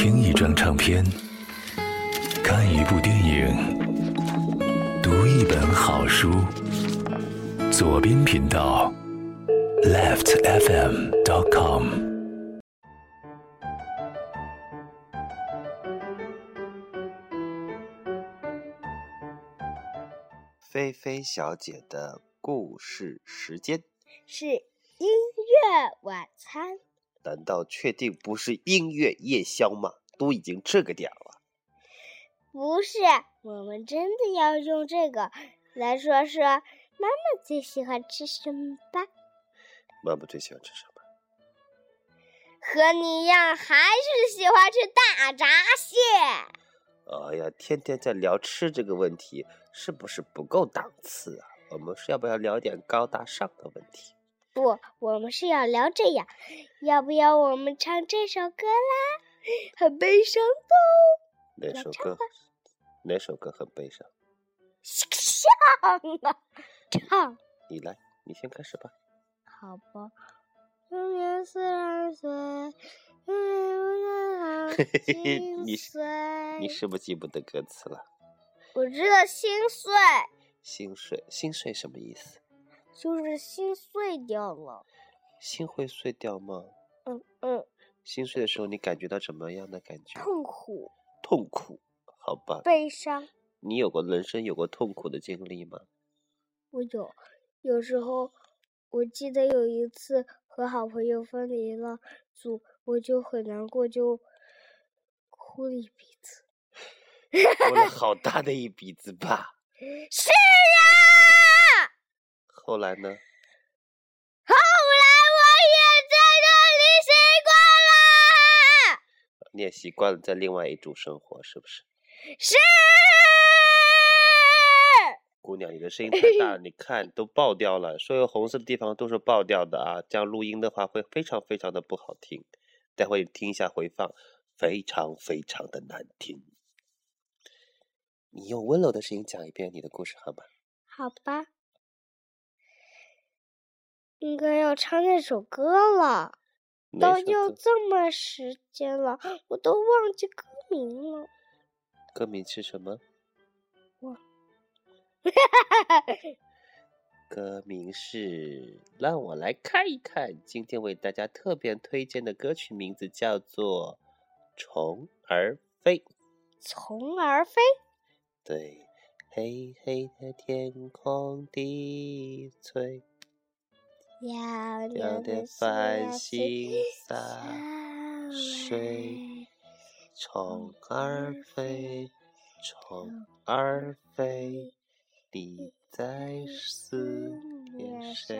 听一张唱片，看一部电影，读一本好书。左边频道，leftfm.com。菲菲小姐的故事时间，是音乐晚餐。难道确定不是音乐夜宵吗？都已经这个点了。不是，我们真的要用这个来说说妈妈最喜欢吃什么吧。妈妈最喜欢吃什么？和你一样，还是喜欢吃大闸蟹。哎呀，天天在聊吃这个问题，是不是不够档次啊？我们是要不要聊点高大上的问题？不，我们是要聊这样。要不要我们唱这首歌啦？很悲伤的。哪首歌？哪首歌很悲伤？唱啊，唱。你来，你先开始吧。好吧。今年四十岁，你你是不是记不得歌词了？我知道心碎。心碎，心碎什么意思？就是心碎掉了。心会碎掉吗？嗯嗯。心碎的时候，你感觉到什么样的感觉？痛苦。痛苦，好吧。悲伤。你有过人生有过痛苦的经历吗？我有，有时候我记得有一次。和好朋友分离了组，我就很难过，就哭了一鼻子。哭了好大的一鼻子吧？是啊。后来呢？后来我也在那里习惯了。你也习惯了在另外一种生活，是不是？是。姑娘，你的声音太大，你看都爆掉了，所有红色的地方都是爆掉的啊！这样录音的话会非常非常的不好听，待会听一下回放，非常非常的难听。你用温柔的声音讲一遍你的故事好吗？好吧，应该要唱那首歌了，都要这么时间了，我都忘记歌名了。歌名是什么？歌名是，让我来看一看。今天为大家特别推荐的歌曲名字叫做《虫儿飞》。虫儿飞。对，黑黑的天空低垂，亮亮的繁星洒水，虫儿飞，虫儿飞。你在思念谁？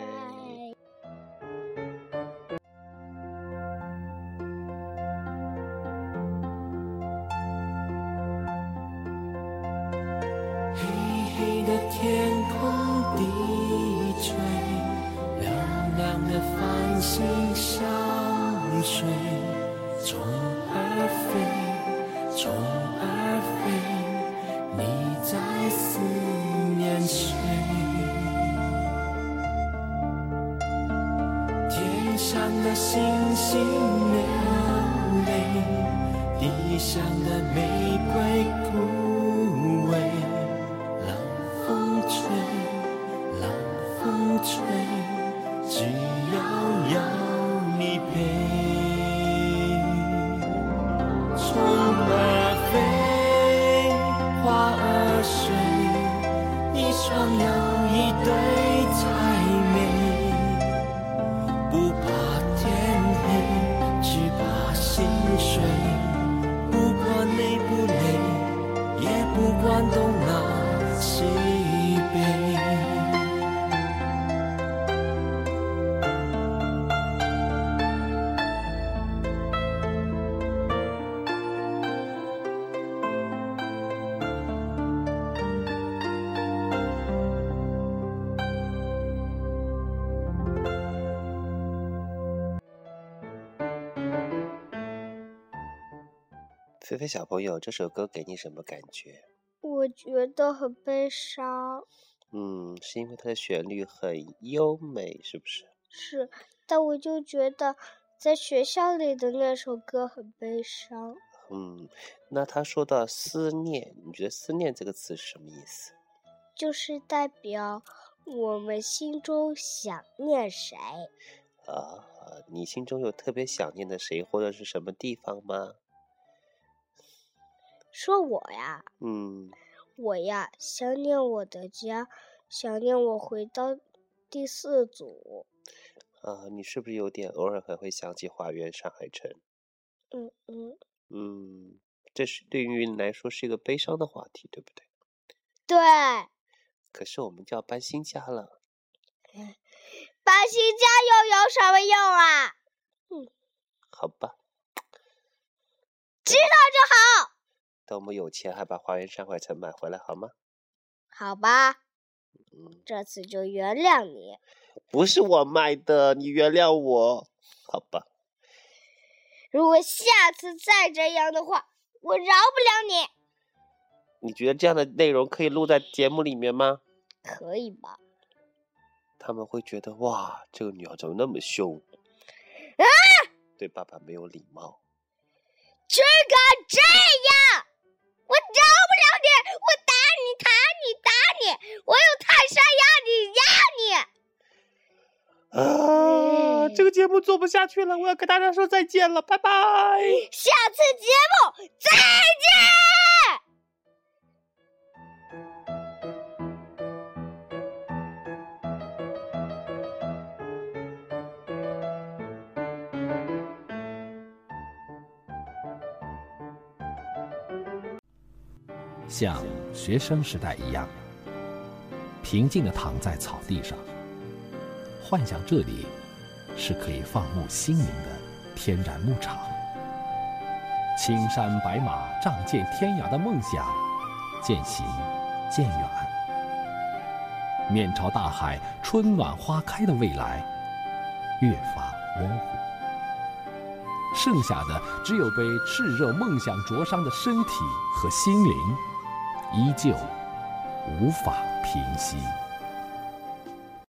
随，虫儿飞，虫儿飞，你在思。念谁，天上的星星流泪，地上的玫瑰枯萎。冷风吹，冷风吹，只菲菲小朋友，这首歌给你什么感觉？我觉得很悲伤。嗯，是因为它的旋律很优美，是不是？是，但我就觉得在学校里的那首歌很悲伤。嗯，那他说到思念，你觉得“思念”这个词是什么意思？就是代表我们心中想念谁。啊，你心中有特别想念的谁或者是什么地方吗？说我呀，嗯，我呀，想念我的家，想念我回到第四组。啊，你是不是有点偶尔还会想起花园上海城？嗯嗯嗯，这是对于你来说是一个悲伤的话题，对不对？对，可是我们就要搬新家了，搬新家又有什么用啊？嗯好吧？知道就好，等我们有钱，还把花园山海城买回来，好吗？好吧，嗯，这次就原谅你。不是我卖的，你原谅我，好吧？如果下次再这样的话，我饶不了你。你觉得这样的内容可以录在节目里面吗？可以吧？他们会觉得哇，这个女孩怎么那么凶啊？对爸爸没有礼貌。只敢这样，我饶不了你！我打你，打你，打你！我用泰山压你，压你！啊，这个节目做不下去了，我要跟大家说再见了，拜拜。下次节目再见。像学生时代一样，平静地躺在草地上，幻想这里是可以放牧心灵的天然牧场。青山白马，仗剑天涯的梦想渐行渐远，面朝大海，春暖花开的未来越发模糊。剩下的只有被炽热梦想灼伤的身体和心灵。依旧无法平息。